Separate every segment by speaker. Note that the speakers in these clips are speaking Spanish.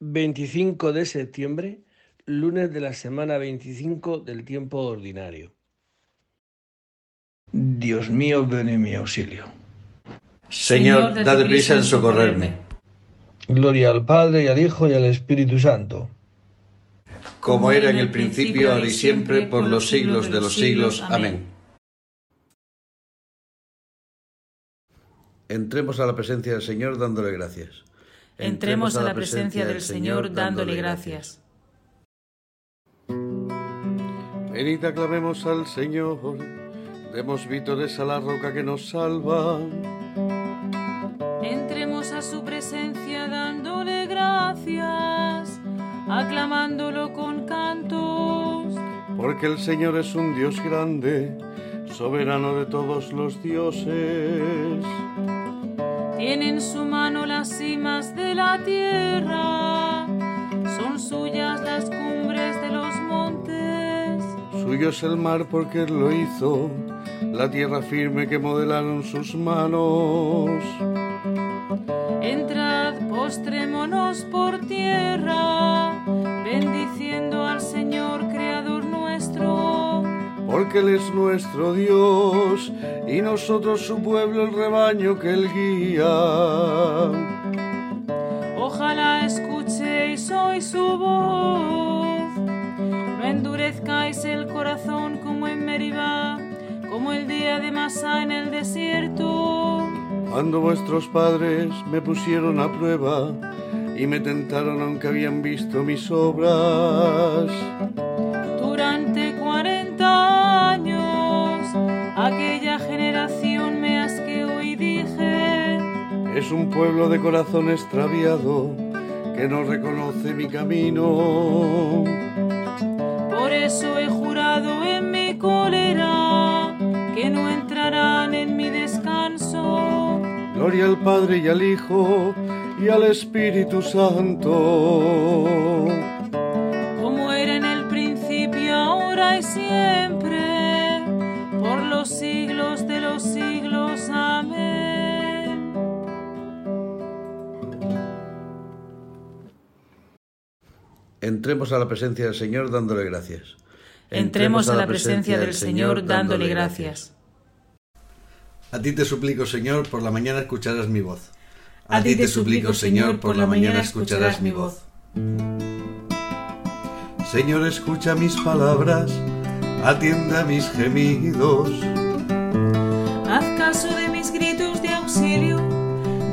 Speaker 1: 25 de septiembre, lunes de la semana 25 del tiempo ordinario.
Speaker 2: Dios mío, ven en mi auxilio.
Speaker 3: Señor, dad prisa en socorrerme.
Speaker 2: Gloria al Padre, y al Hijo, y al Espíritu Santo.
Speaker 3: Como era en el principio, ahora y siempre, por los siglos de los siglos. Amén.
Speaker 4: Entremos a la presencia del Señor dándole gracias.
Speaker 5: Entremos a la presencia del Señor dándole gracias.
Speaker 4: Venid, aclamemos al Señor, demos vítores a la roca que nos salva.
Speaker 5: Entremos a su presencia dándole gracias, aclamándolo con cantos.
Speaker 4: Porque el Señor es un Dios grande, soberano de todos los dioses.
Speaker 5: Tiene en su mano las cimas de la tierra, son suyas las cumbres de los montes.
Speaker 4: Suyo es el mar porque Él lo hizo, la tierra firme que modelaron sus manos.
Speaker 5: Entrad, postrémonos por tierra, bendiciendo al Señor, Creador nuestro.
Speaker 4: Porque Él es nuestro Dios y nosotros su pueblo, el rebaño que Él guía.
Speaker 5: Corazón como en Meribá, como el día de Masá en el desierto.
Speaker 4: Cuando vuestros padres me pusieron a prueba y me tentaron aunque habían visto mis obras.
Speaker 5: Durante cuarenta años, aquella generación me asqueó y dije,
Speaker 4: Es un pueblo de corazón extraviado que no reconoce mi camino.
Speaker 5: por eso he jurado cólera que no entrarán en mi descanso.
Speaker 4: Gloria al Padre y al Hijo y al Espíritu Santo.
Speaker 5: como era en el principio, ahora y siempre, por los siglos de los siglos. Amén.
Speaker 4: Entremos a la presencia del Señor dándole gracias.
Speaker 5: Entremos a la presencia del Señor dándole gracias.
Speaker 4: A ti te suplico, Señor, por la mañana escucharás mi voz.
Speaker 5: A ti te suplico, Señor, por la mañana escucharás mi voz.
Speaker 4: Señor, escucha mis palabras, atiende a mis gemidos.
Speaker 5: Haz caso de mis gritos de auxilio,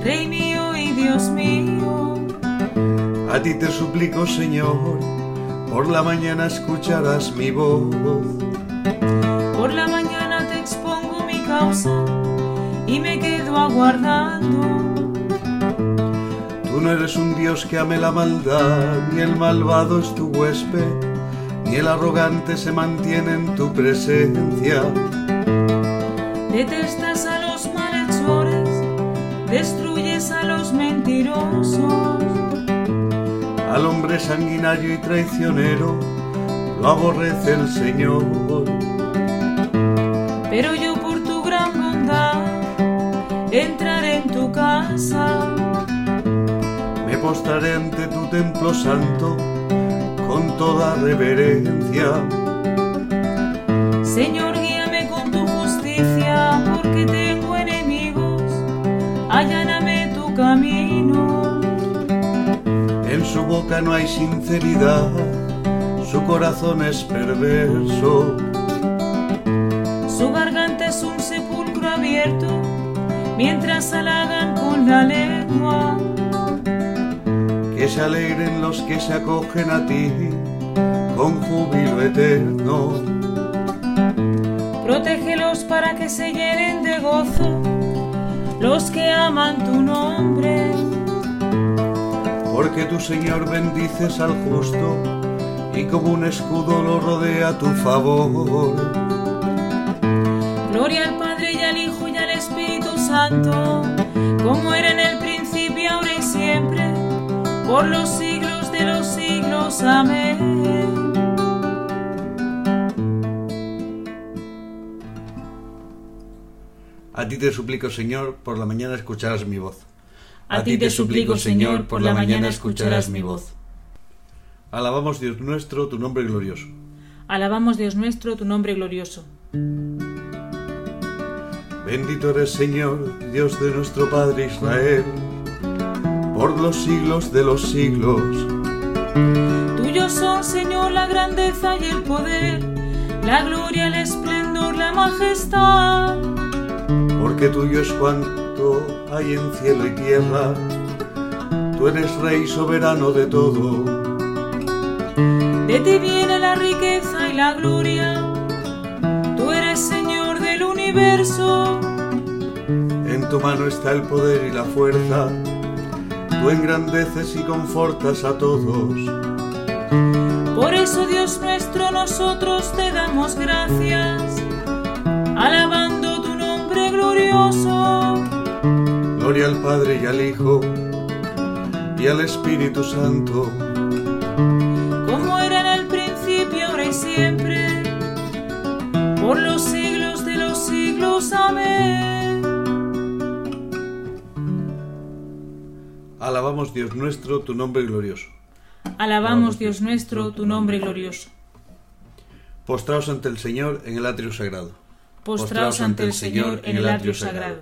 Speaker 5: Rey mío y Dios mío.
Speaker 4: A ti te suplico, Señor, por la mañana escucharás mi voz.
Speaker 5: Por la mañana te expongo mi causa y me quedo aguardando.
Speaker 4: Tú no eres un Dios que ame la maldad, ni el malvado es tu huésped, ni el arrogante se mantiene en tu presencia.
Speaker 5: Detestas a los malhechores, destruyes a los mentirosos.
Speaker 4: Al hombre sanguinario y traicionero lo aborrece el Señor.
Speaker 5: Pero yo por tu gran bondad entraré en tu casa.
Speaker 4: Me postraré ante tu templo santo con toda reverencia.
Speaker 5: Señor, guíame con tu justicia, porque tengo enemigos. Alláname
Speaker 4: su boca no hay sinceridad, su corazón es perverso.
Speaker 5: Su garganta es un sepulcro abierto, mientras halagan con la lengua.
Speaker 4: Que se alegren los que se acogen a ti con júbilo eterno.
Speaker 5: Protégelos para que se llenen de gozo los que aman tu nombre.
Speaker 4: Porque tu Señor bendices al justo y como un escudo lo rodea tu favor.
Speaker 5: Gloria al Padre y al Hijo y al Espíritu Santo, como era en el principio, ahora y siempre, por los siglos de los siglos. Amén.
Speaker 4: A ti te suplico, Señor, por la mañana escucharás mi voz.
Speaker 5: A ti te suplico, Señor, por la mañana escucharás mi voz.
Speaker 4: Alabamos Dios nuestro, tu nombre glorioso.
Speaker 5: Alabamos Dios nuestro, tu nombre glorioso.
Speaker 4: Bendito eres Señor, Dios de nuestro Padre Israel, por los siglos de los siglos.
Speaker 5: Tuyo son, Señor, la grandeza y el poder, la gloria, el esplendor, la majestad.
Speaker 4: Porque tuyo es cuanto hay en cielo y tierra, tú eres Rey soberano de todo.
Speaker 5: De ti viene la riqueza y la gloria, tú eres Señor del universo.
Speaker 4: En tu mano está el poder y la fuerza, tú engrandeces y confortas a todos.
Speaker 5: Por eso, Dios nuestro, nosotros te damos gracias,
Speaker 4: Gloria al Padre y al Hijo y al Espíritu Santo,
Speaker 5: como era en el principio, ahora y siempre, por los siglos de los siglos. Amén.
Speaker 4: alabamos Dios nuestro, tu nombre glorioso.
Speaker 5: Alabamos, Dios nuestro, tu nombre glorioso.
Speaker 4: Postraos ante el Señor en el atrio sagrado.
Speaker 5: Postraos ante el Señor en el atrio sagrado.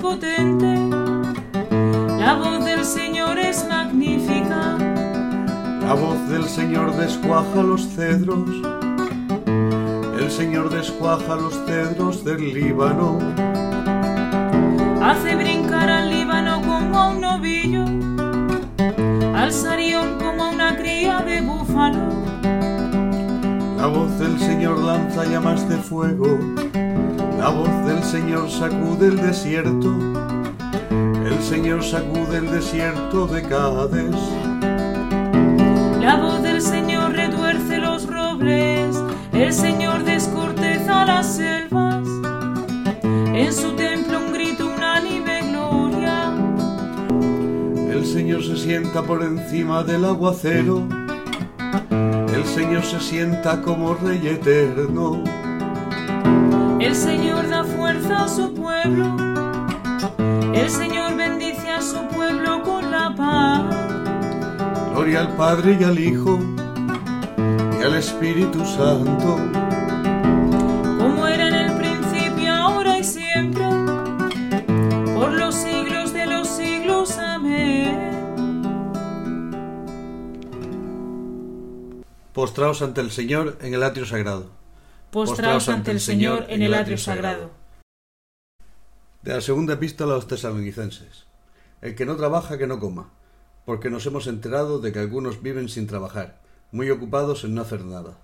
Speaker 5: potente. La voz del Señor es magnífica.
Speaker 4: La voz del Señor descuaja los cedros. El Señor descuaja los cedros del Líbano.
Speaker 5: Hace brincar al Líbano como a un novillo. Al Sarión como a una cría de búfalo.
Speaker 4: La voz del Señor lanza llamas de fuego. La voz del Señor sacude el desierto. El Señor sacude el desierto de Cádiz.
Speaker 5: La voz del Señor retuerce los robles, el Señor descorteza las selvas. En su templo un grito unánime gloria.
Speaker 4: El Señor se sienta por encima del aguacero. El Señor se sienta como Rey eterno.
Speaker 5: El Señor da fuerza a su pueblo. El Señor bendice a su pueblo con la paz.
Speaker 4: Gloria al Padre y al Hijo y al Espíritu Santo.
Speaker 5: Como era en el principio, ahora y siempre. Por los siglos de los siglos. Amén.
Speaker 4: Postraos ante el Señor en el atrio sagrado.
Speaker 5: Postraos ante el Señor en el atrio sagrado.
Speaker 4: De la segunda epístola a los tesalonicenses. El que no trabaja, que no coma, porque nos hemos enterado de que algunos viven sin trabajar, muy ocupados en no hacer nada.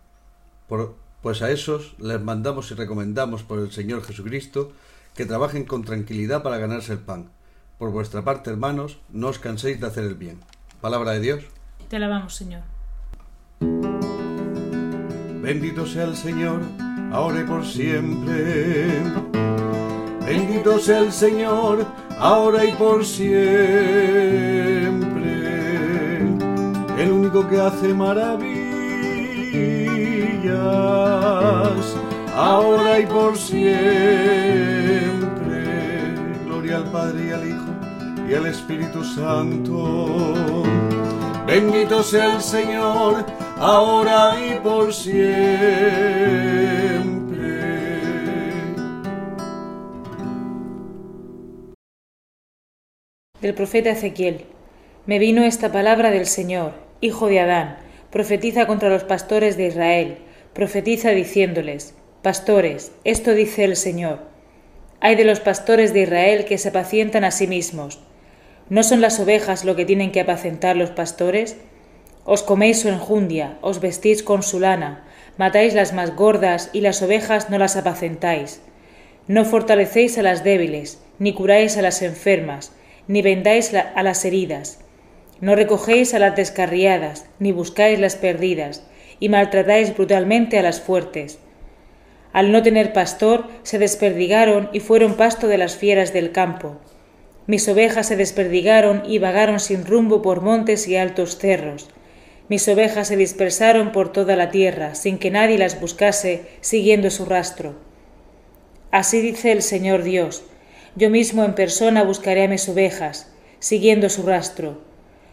Speaker 4: Por- pues a esos les mandamos y recomendamos por el Señor Jesucristo que trabajen con tranquilidad para ganarse el pan. Por vuestra parte, hermanos, no os canséis de hacer el bien. Palabra de Dios.
Speaker 5: Te alabamos, Señor.
Speaker 4: Bendito sea el Señor, ahora y por siempre. Bendito sea el Señor, ahora y por siempre. El único que hace maravillas, ahora y por siempre. Gloria al Padre y al Hijo y al Espíritu Santo. Bendito sea el Señor, ahora y por siempre.
Speaker 6: Profeta Ezequiel. Me vino esta palabra del Señor, hijo de Adán, profetiza contra los pastores de Israel, profetiza diciéndoles, Pastores, esto dice el Señor. Hay de los pastores de Israel que se apacientan a sí mismos. ¿No son las ovejas lo que tienen que apacentar los pastores? Os coméis su enjundia, os vestís con su lana, matáis las más gordas y las ovejas no las apacentáis. No fortalecéis a las débiles, ni curáis a las enfermas, ni vendáis a las heridas.
Speaker 5: No recogéis a las descarriadas, ni buscáis las perdidas, y maltratáis brutalmente a las fuertes. Al no tener pastor, se desperdigaron y fueron pasto de las fieras del campo. Mis ovejas se desperdigaron y vagaron sin rumbo por montes y altos cerros. Mis ovejas se dispersaron por toda la tierra, sin que nadie las buscase, siguiendo su rastro. Así dice el Señor Dios, yo mismo en persona buscaré a mis ovejas, siguiendo su rastro.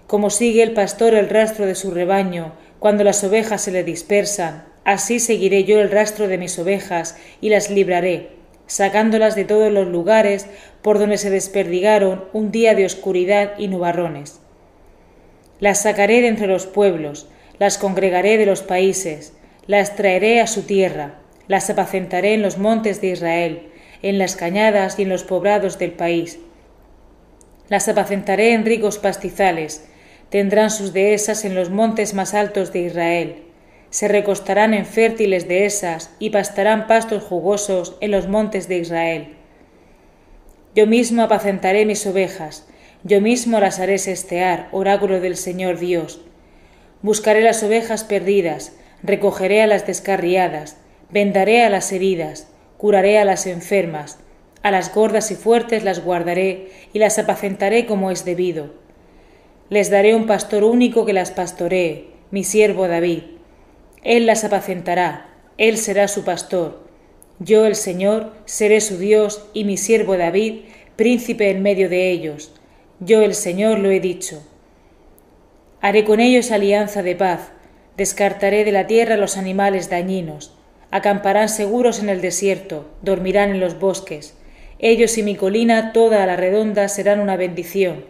Speaker 5: Como sigue el pastor el rastro de su rebaño, cuando las ovejas se le dispersan, Así seguiré yo el rastro de mis ovejas y las libraré, sacándolas de todos los lugares por donde se desperdigaron un día de oscuridad y nubarrones. Las sacaré de entre los pueblos, las congregaré de los países, las traeré a su tierra, las apacentaré en los montes de Israel, en las cañadas y en los poblados del país. Las apacentaré en ricos pastizales, tendrán sus dehesas en los montes más altos de Israel se recostarán en fértiles dehesas y pastarán pastos jugosos en los montes de Israel. Yo mismo apacentaré mis ovejas, yo mismo las haré sestear, oráculo del Señor Dios. Buscaré las ovejas perdidas, recogeré a las descarriadas, vendaré a las heridas, curaré a las enfermas, a las gordas y fuertes las guardaré y las apacentaré como es debido. Les daré un pastor único que las pastoree, mi siervo David él las apacentará, Él será su pastor. Yo, el Señor, seré su Dios y mi siervo David, príncipe en medio de ellos. Yo, el Señor, lo he dicho. Haré con ellos alianza de paz, descartaré de la tierra los animales dañinos, acamparán seguros en el desierto, dormirán en los bosques. Ellos y mi colina toda a la redonda serán una bendición.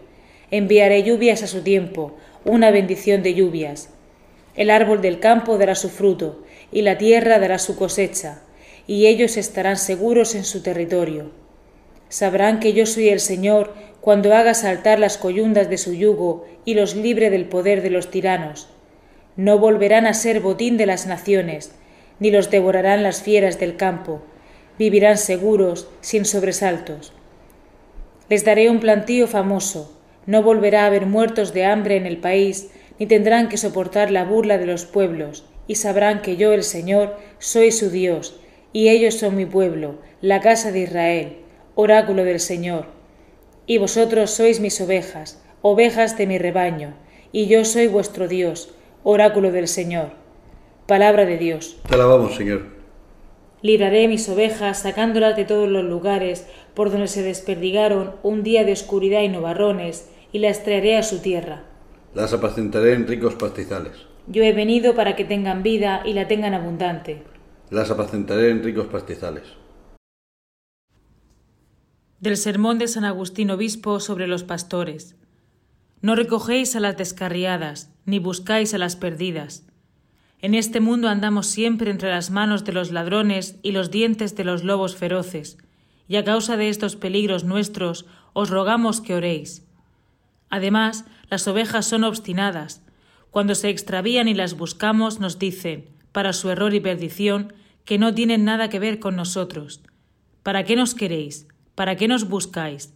Speaker 5: Enviaré lluvias a su tiempo, una bendición de lluvias el árbol del campo dará su fruto, y la tierra dará su cosecha, y ellos estarán seguros en su territorio. Sabrán que yo soy el Señor cuando haga saltar las coyundas de su yugo y los libre del poder de los tiranos. No volverán a ser botín de las naciones, ni los devorarán las fieras del campo. Vivirán seguros, sin sobresaltos. Les daré un plantío famoso. No volverá a haber muertos de hambre en el país, ni tendrán que soportar la burla de los pueblos, y sabrán que yo, el Señor, soy su Dios, y ellos son mi pueblo, la casa de Israel, oráculo del Señor. Y vosotros sois mis ovejas, ovejas de mi rebaño, y yo soy vuestro Dios, oráculo del Señor. Palabra de Dios.
Speaker 4: Te alabamos, Señor.
Speaker 5: Libraré mis ovejas, sacándolas de todos los lugares por donde se desperdigaron un día de oscuridad y nubarrones, y las traeré a su tierra
Speaker 4: las apacentaré en ricos pastizales.
Speaker 5: Yo he venido para que tengan vida y la tengan abundante.
Speaker 4: Las apacentaré en ricos pastizales.
Speaker 5: Del sermón de San Agustín Obispo sobre los pastores. No recogéis a las descarriadas, ni buscáis a las perdidas. En este mundo andamos siempre entre las manos de los ladrones y los dientes de los lobos feroces, y a causa de estos peligros nuestros os rogamos que oréis. Además, las ovejas son obstinadas. Cuando se extravían y las buscamos, nos dicen, para su error y perdición, que no tienen nada que ver con nosotros. ¿Para qué nos queréis? ¿Para qué nos buscáis?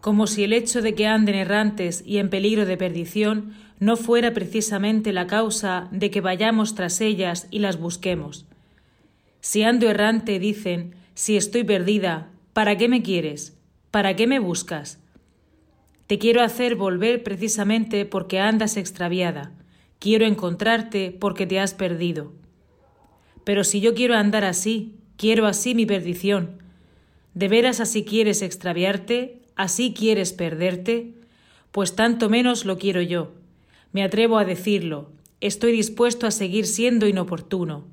Speaker 5: Como si el hecho de que anden errantes y en peligro de perdición no fuera precisamente la causa de que vayamos tras ellas y las busquemos. Si ando errante, dicen, si estoy perdida, ¿para qué me quieres? ¿Para qué me buscas? Te quiero hacer volver precisamente porque andas extraviada. Quiero encontrarte porque te has perdido. Pero si yo quiero andar así, quiero así mi perdición. ¿De veras así quieres extraviarte? ¿Así quieres perderte? Pues tanto menos lo quiero yo. Me atrevo a decirlo. Estoy dispuesto a seguir siendo inoportuno.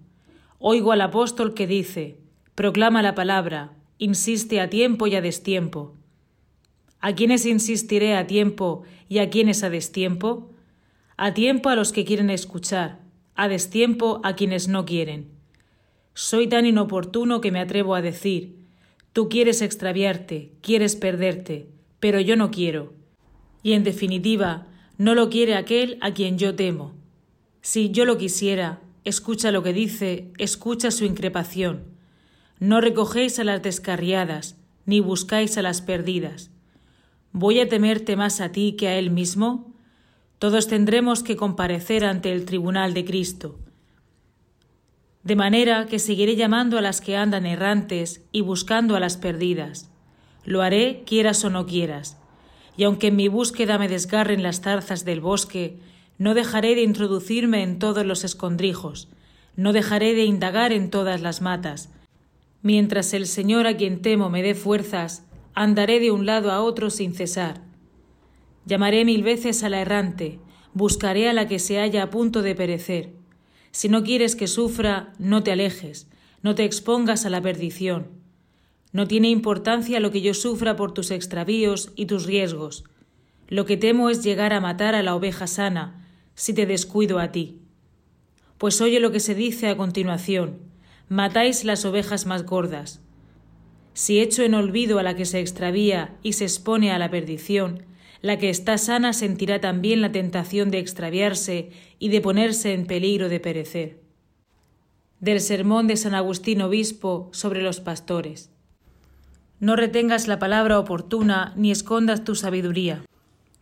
Speaker 5: Oigo al apóstol que dice, proclama la palabra, insiste a tiempo y a destiempo. ¿A quiénes insistiré a tiempo y a quiénes a destiempo? A tiempo a los que quieren escuchar, a destiempo a quienes no quieren. Soy tan inoportuno que me atrevo a decir, tú quieres extraviarte, quieres perderte, pero yo no quiero. Y en definitiva, no lo quiere aquel a quien yo temo. Si yo lo quisiera, escucha lo que dice, escucha su increpación. No recogéis a las descarriadas, ni buscáis a las perdidas ¿Voy a temerte más a ti que a él mismo? Todos tendremos que comparecer ante el tribunal de Cristo. De manera que seguiré llamando a las que andan errantes y buscando a las perdidas. Lo haré quieras o no quieras. Y aunque en mi búsqueda me desgarren las zarzas del bosque, no dejaré de introducirme en todos los escondrijos, no dejaré de indagar en todas las matas. Mientras el Señor a quien temo me dé fuerzas, andaré de un lado a otro sin cesar. Llamaré mil veces a la errante, buscaré a la que se halla a punto de perecer. Si no quieres que sufra, no te alejes, no te expongas a la perdición. No tiene importancia lo que yo sufra por tus extravíos y tus riesgos. Lo que temo es llegar a matar a la oveja sana, si te descuido a ti. Pues oye lo que se dice a continuación. Matáis las ovejas más gordas. Si echo en olvido a la que se extravía y se expone a la perdición, la que está sana sentirá también la tentación de extraviarse y de ponerse en peligro de perecer. Del sermón de San Agustín Obispo sobre los pastores. No retengas la palabra oportuna ni escondas tu sabiduría.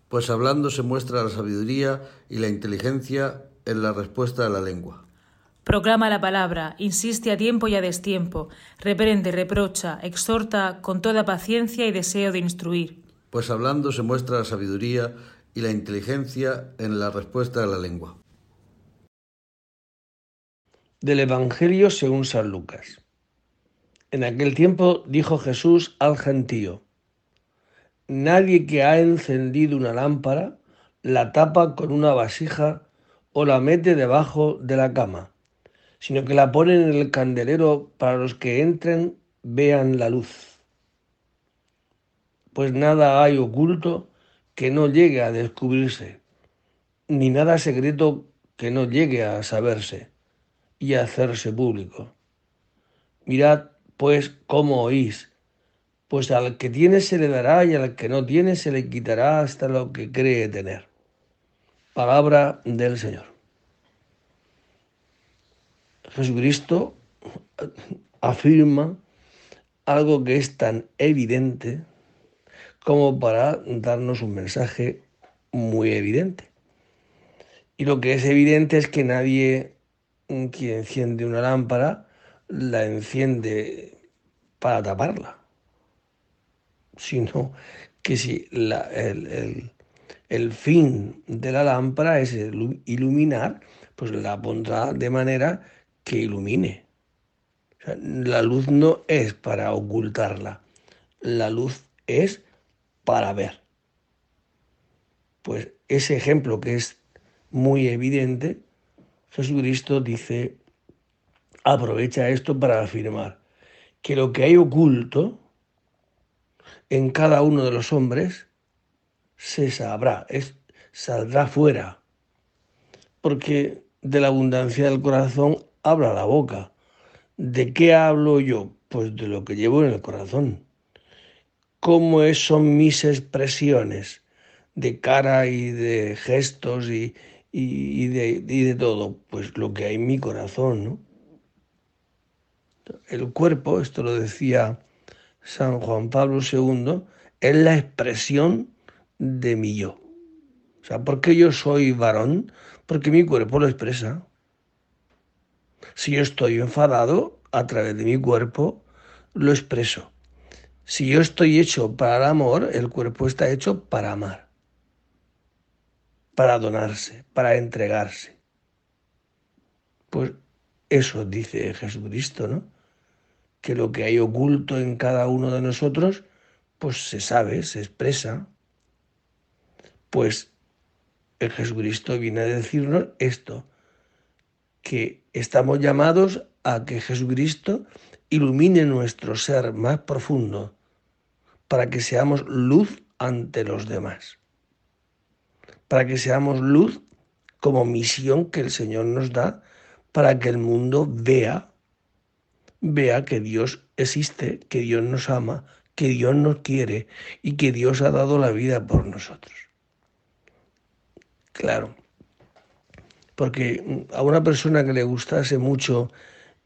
Speaker 4: Pues hablando se muestra la sabiduría y la inteligencia en la respuesta a la lengua.
Speaker 5: Proclama la palabra, insiste a tiempo y a destiempo, reprende, reprocha, exhorta con toda paciencia y deseo de instruir
Speaker 4: pues hablando se muestra la sabiduría y la inteligencia en la respuesta de la lengua.
Speaker 1: Del Evangelio según San Lucas. En aquel tiempo dijo Jesús al gentío, Nadie que ha encendido una lámpara la tapa con una vasija o la mete debajo de la cama, sino que la pone en el candelero para los que entren vean la luz pues nada hay oculto que no llegue a descubrirse, ni nada secreto que no llegue a saberse y a hacerse público. Mirad, pues, cómo oís, pues al que tiene se le dará y al que no tiene se le quitará hasta lo que cree tener. Palabra del Señor. Jesucristo afirma algo que es tan evidente como para darnos un mensaje muy evidente. Y lo que es evidente es que nadie que enciende una lámpara la enciende para taparla, sino que si el, el, fin de la lámpara es iluminar, pues la pondrá de manera que ilumine. la luz no es para ocultarla, la luz es para ver. Pues ese ejemplo que es muy evidente, Jesucristo dice, aprovecha esto para afirmar que lo que hay oculto en cada uno de los hombres se sabrá, saldrá fuera, porque de la abundancia del corazón habla la boca. ¿De qué hablo yo? Pues de lo que llevo en el corazón cómo son mis expresiones de cara y de gestos y, de, de, todo, pues lo que hay en mi corazón, ¿no? El cuerpo, esto lo decía San Juan Pablo II, es la expresión de mi yo. O sea, ¿por qué yo soy varón? Porque mi cuerpo lo expresa. Si yo estoy enfadado, a través de mi cuerpo lo expreso. Si yo estoy hecho para el amor, el cuerpo está hecho para amar, para donarse, para entregarse. Pues eso dice Jesucristo, ¿no? Que lo que hay oculto en cada uno de nosotros, pues se sabe, se expresa. Pues el Jesucristo viene a decirnos esto, que estamos llamados a que Jesucristo ilumine nuestro ser más profundo para que seamos luz ante los demás, para que seamos luz como misión que el Señor nos da para que el mundo vea, vea que Dios existe, que Dios nos ama, que Dios nos quiere y que Dios ha dado la vida por nosotros. Claro, porque a una persona que le gustase mucho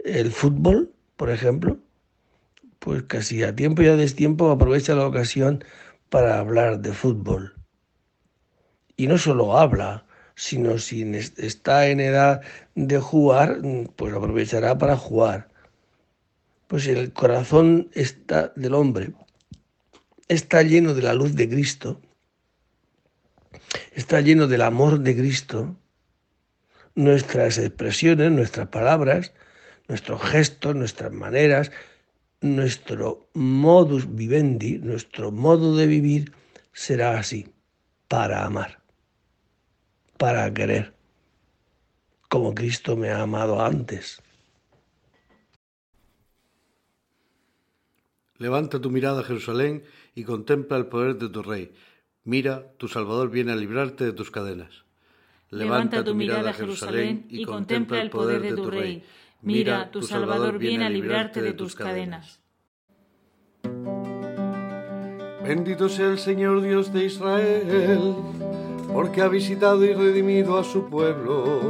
Speaker 1: el fútbol, por ejemplo, pues casi a tiempo y a destiempo aprovecha la ocasión para hablar de fútbol. Y no solo habla, sino si está en edad de jugar, pues aprovechará para jugar. Pues el corazón está del hombre está lleno de la luz de Cristo, está lleno del amor de Cristo, nuestras expresiones, nuestras palabras, nuestros gestos, nuestras maneras, nuestro modus vivendi, nuestro modo de vivir será así, para amar, para querer, como Cristo me ha amado antes.
Speaker 4: Levanta tu mirada, Jerusalén, y contempla el poder de tu Rey. Mira, tu Salvador viene a librarte de tus cadenas.
Speaker 5: Levanta tu mirada, Jerusalén, y contempla el poder de tu Rey. Mira, tu Salvador viene a librarte de tus cadenas.
Speaker 4: Bendito sea el Señor Dios de Israel, porque ha visitado y redimido a su pueblo,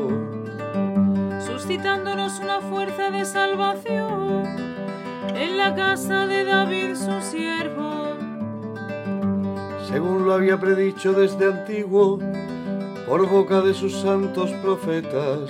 Speaker 5: suscitándonos una fuerza de salvación en la casa de David su siervo.
Speaker 4: Según lo había predicho desde antiguo, por boca de sus santos profetas.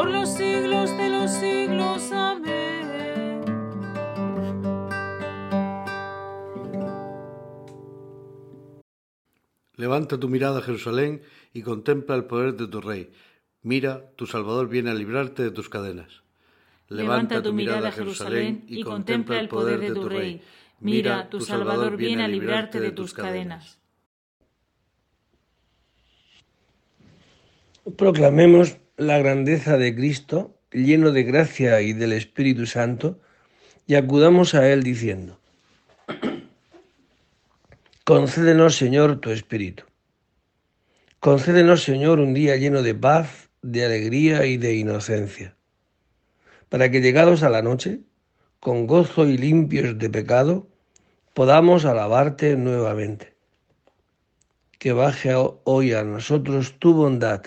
Speaker 5: por los siglos de los siglos. Amén.
Speaker 4: Levanta tu mirada, Jerusalén, y contempla el poder de tu Rey Mira, tu Salvador viene a librarte de tus cadenas.
Speaker 5: Levanta tu mirada, Jerusalén, y contempla el poder de tu Rey. Mira, tu Salvador viene a librarte de tus cadenas.
Speaker 1: Proclamemos la grandeza de Cristo, lleno de gracia y del Espíritu Santo, y acudamos a Él diciendo, Concédenos, Señor, tu Espíritu. Concédenos, Señor, un día lleno de paz de alegría y de inocencia, para que llegados a la noche, con gozo y limpios de pecado, podamos alabarte nuevamente. Que baje hoy a nosotros tu bondad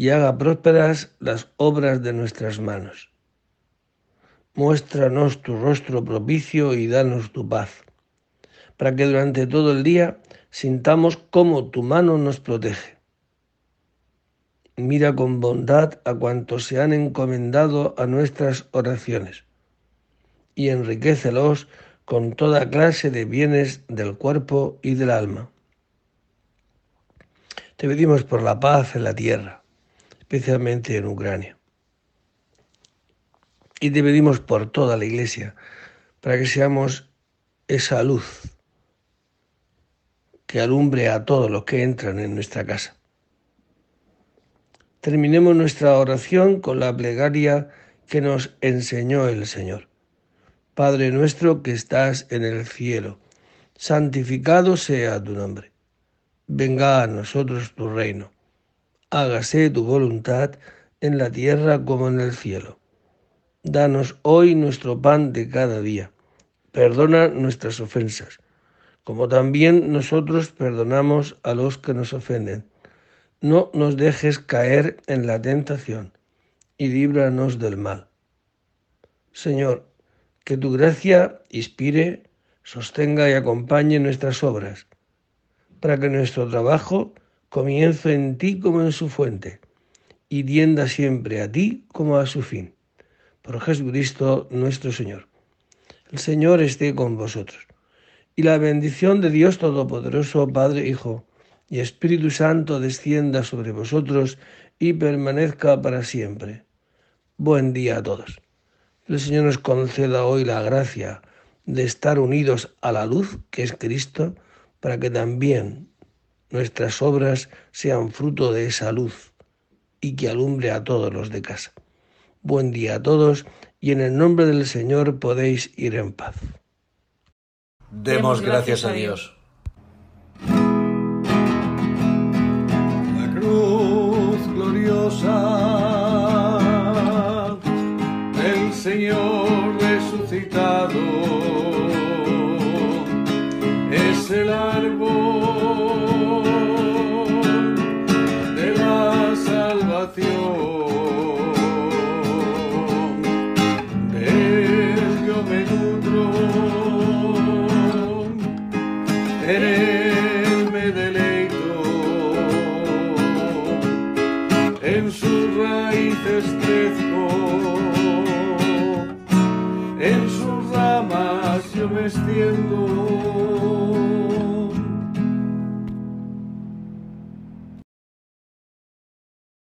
Speaker 1: y haga prósperas las obras de nuestras manos. Muéstranos tu rostro propicio y danos tu paz, para que durante todo el día sintamos cómo tu mano nos protege mira con bondad a cuantos se han encomendado a nuestras oraciones y enriquecelos con toda clase de bienes del cuerpo y del alma. Te pedimos por la paz en la tierra, especialmente en Ucrania. Y te pedimos por toda la Iglesia, para que seamos esa luz que alumbre a todos los que entran en nuestra casa. Terminemos nuestra oración con la plegaria que nos enseñó el Señor. Padre nuestro que estás en el cielo, santificado sea tu nombre. Venga a nosotros tu reino. Hágase tu voluntad en la tierra como en el cielo. Danos hoy nuestro pan de cada día. Perdona nuestras ofensas, como también nosotros perdonamos a los que nos ofenden no nos dejes caer en la tentación y líbranos del mal. Señor, que tu gracia inspire, sostenga y acompañe nuestras obras, para que nuestro trabajo comience en ti como en su fuente, y tienda siempre a ti como a su fin. Por Jesucristo nuestro Señor. El Señor esté con vosotros. Y la bendición de Dios Todopoderoso, Padre, Hijo, y Espíritu Santo descienda sobre vosotros y permanezca para siempre. Buen día a todos. El Señor nos conceda hoy la gracia de estar unidos a la luz que es Cristo, para que también nuestras obras sean fruto de esa luz y que alumbre a todos los de casa. Buen día a todos y en el nombre del Señor podéis ir en paz.
Speaker 3: Demos gracias a Dios.
Speaker 4: del Señor resucitado en